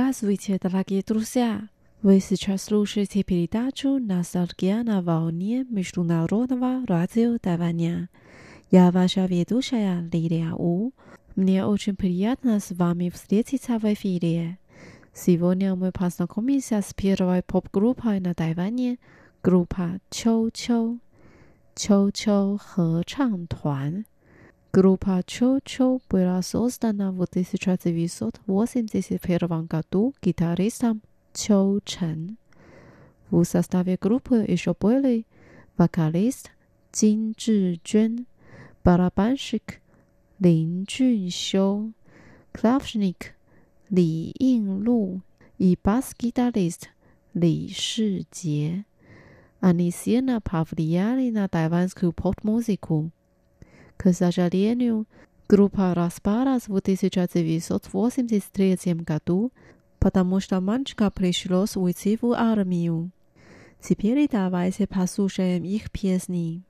Здравствуйте, дорогие друзья! Вы сейчас слушаете передачу «Ностальгия на волне международного радио Тайваня». Я ваша ведущая Лилия У. Мне очень приятно с вами встретиться в эфире. Сегодня мы познакомимся с первой поп-группой на Тайване, группа Чоу Чоу. Чоу Чоу 合唱团。Група Чо-Чо была создана в 1981 году гитаристом Чо Чен. В составе группы еще были вокалист Цин Чжи Чжен, барабанщик Лин Чжун Шо, клавишник Ли Ин Лу и бас-гитарист Ли Ши Они сильно повлияли на тайванскую поп-музыку. k сожалению, группа распалась в 1983 году, потому что мальчика пришлось уйти в армию. Теперь давайте послушаем их песни.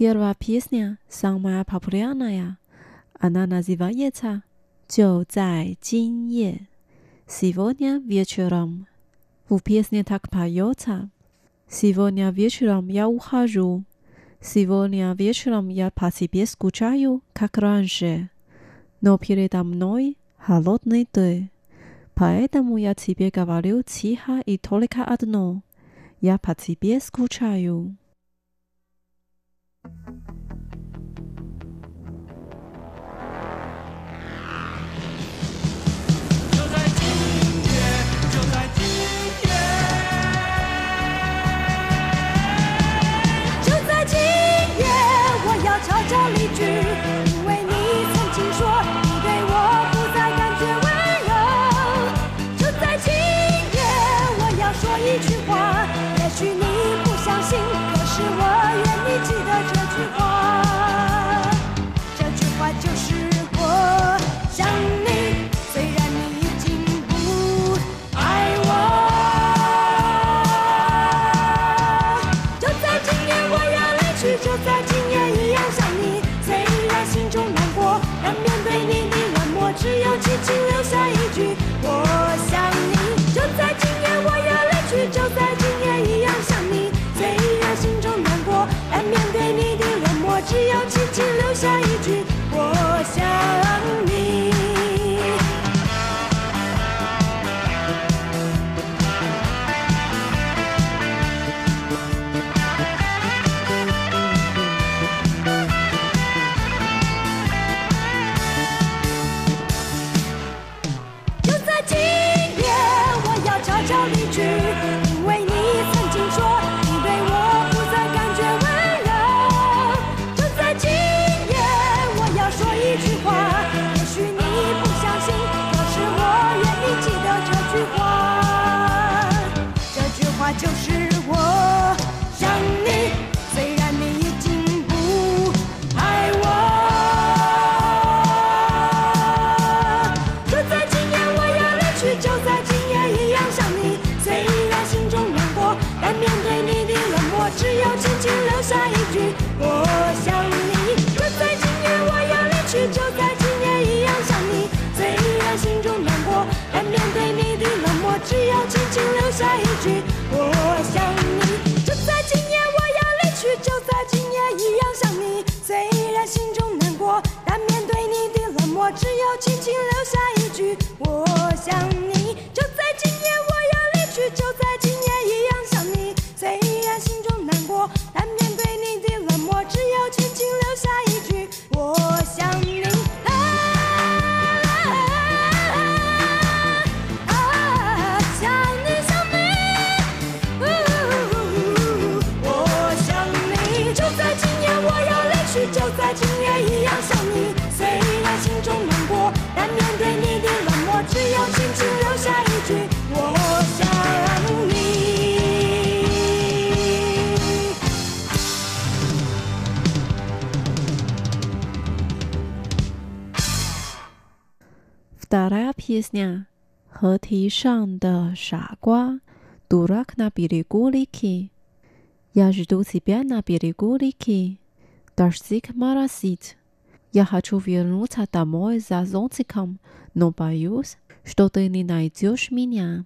Первая песня, самая популярная, она называется «Джо «Сегодня вечером». В песне так поется «Сегодня вечером я ухожу», «Сегодня вечером я по себе скучаю, как раньше», «Но передо мной холодный ты». Поэтому я тебе говорю тихо и только одно. Я по тебе скучаю. Thank you. 只要轻轻留下一句我想你。就在今夜我要离去就在今夜一样想你。虽然心中难过但愿 Вторая дурак на берегу реки. Я жду тебя на берегу реки. Дождик моросит. Я хочу вернуться домой за зонтиком, но боюсь, что ты не найдешь меня.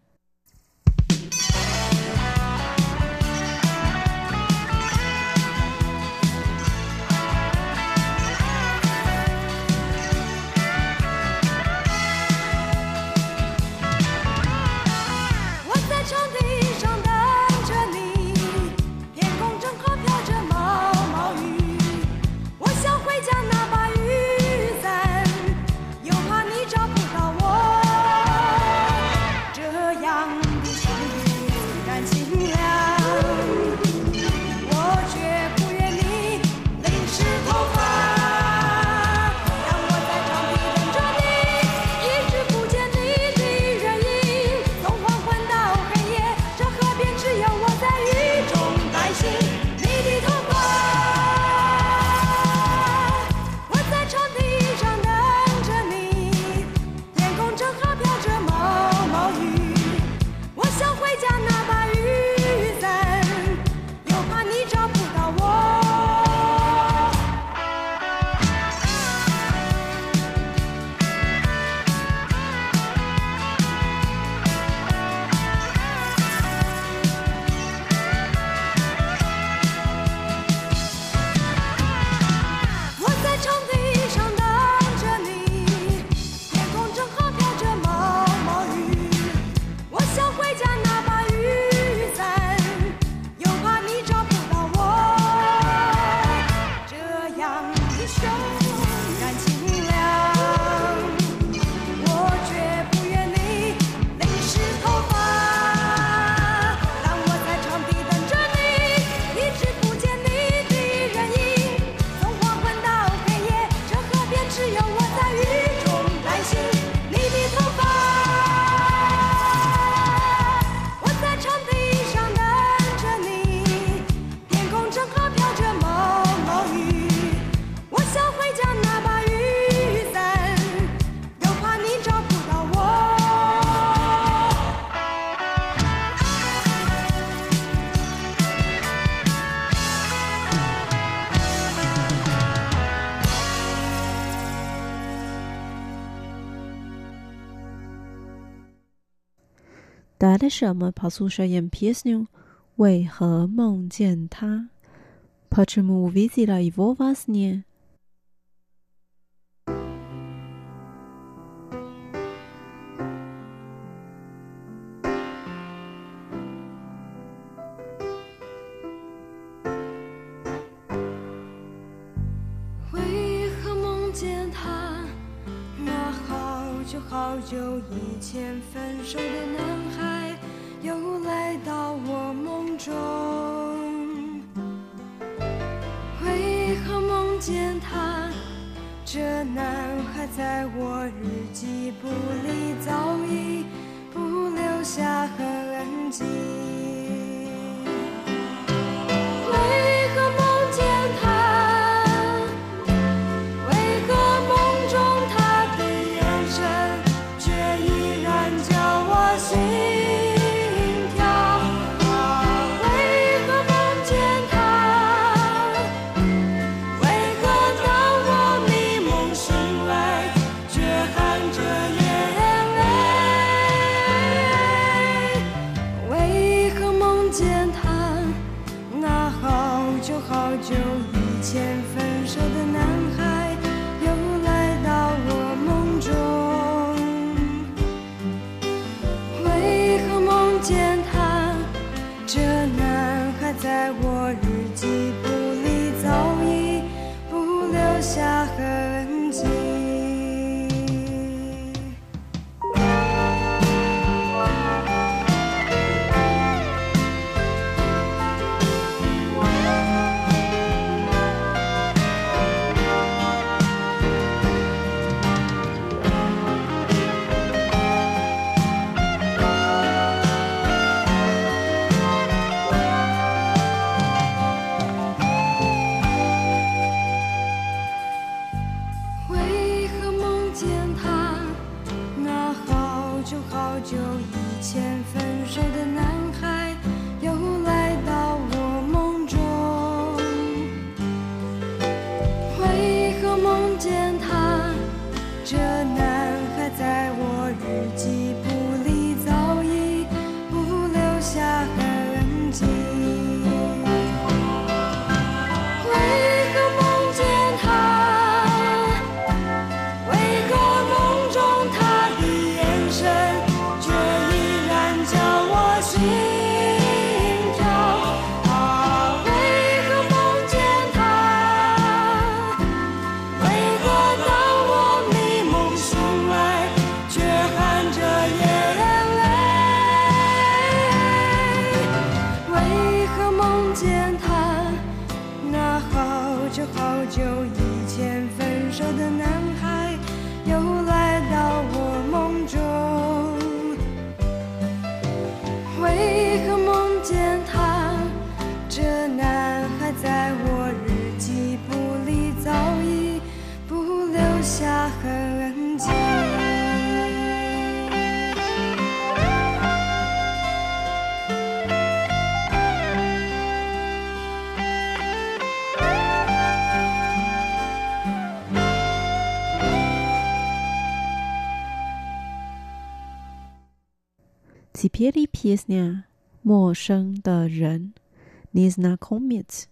为什么跑宿舍演片子？为何梦见他？为何梦见他？好久好久以前分手的那。见他这男孩在我日记簿里早已不留下痕迹。此篇里 pieśnia 陌生的人 Nieznakomiec。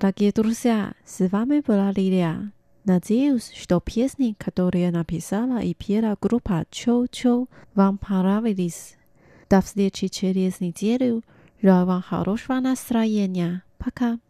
Дорогие друзья, с вами была Лилия. Надеюсь, что песни, которые написала и пела группа Чоу Чоу, вам понравились. До встречи через неделю. Желаю вам хорошего настроения. Пока.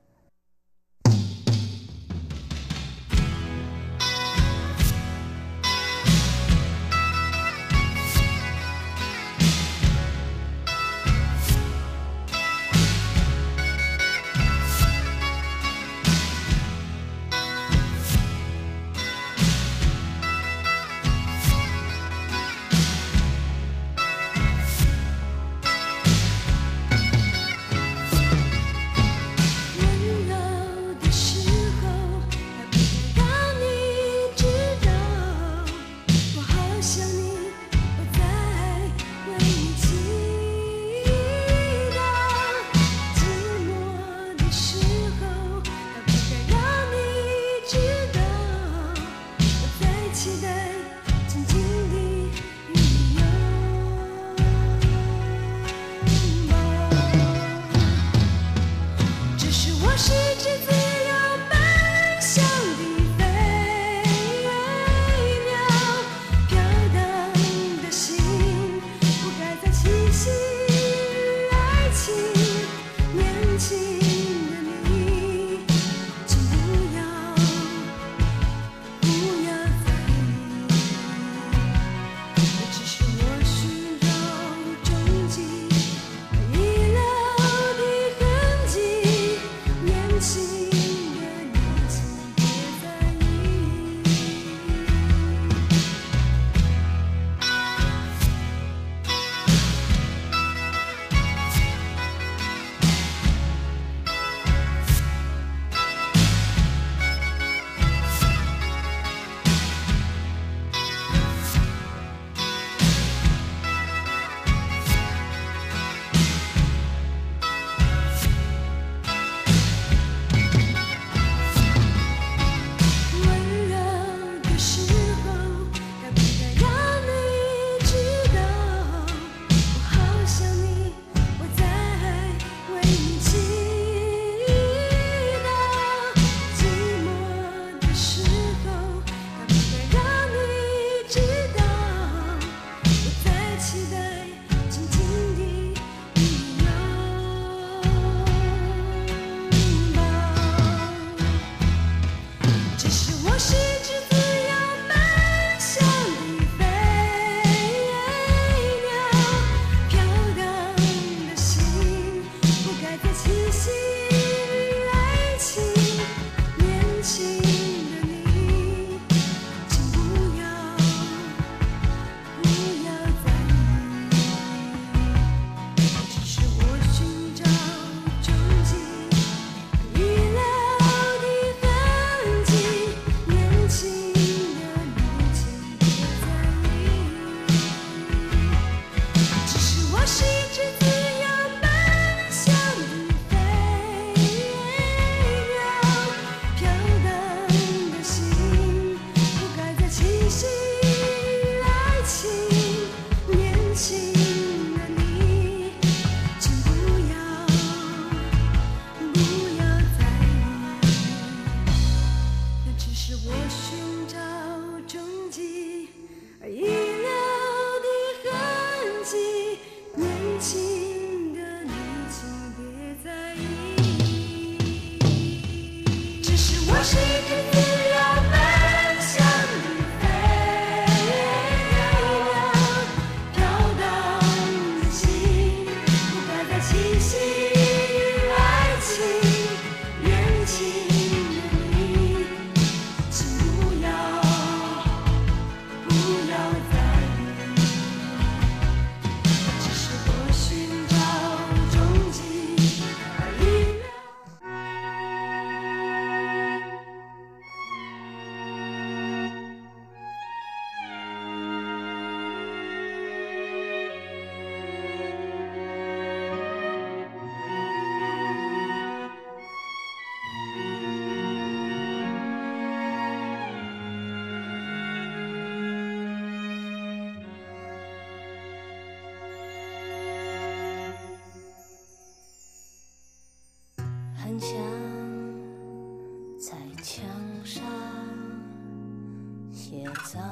些脏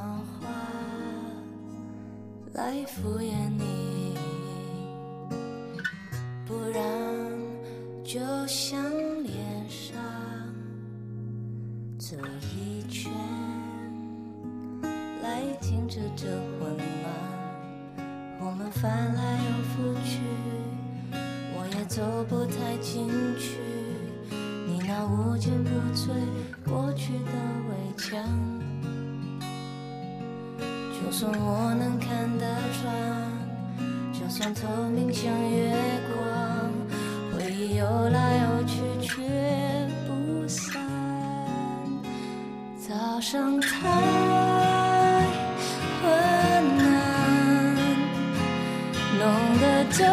话来敷衍你，不然就像脸上走一圈，来停止这混乱。我们翻来又覆去，我也走不太进去。你那无坚不摧过去的围墙，就算我能看得穿，就算透明像月光，回忆游来游去却不散。早上太昏暗，弄得这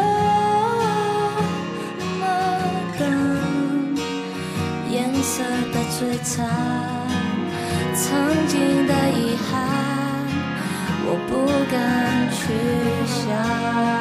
么冷，颜色的摧残，曾经去想。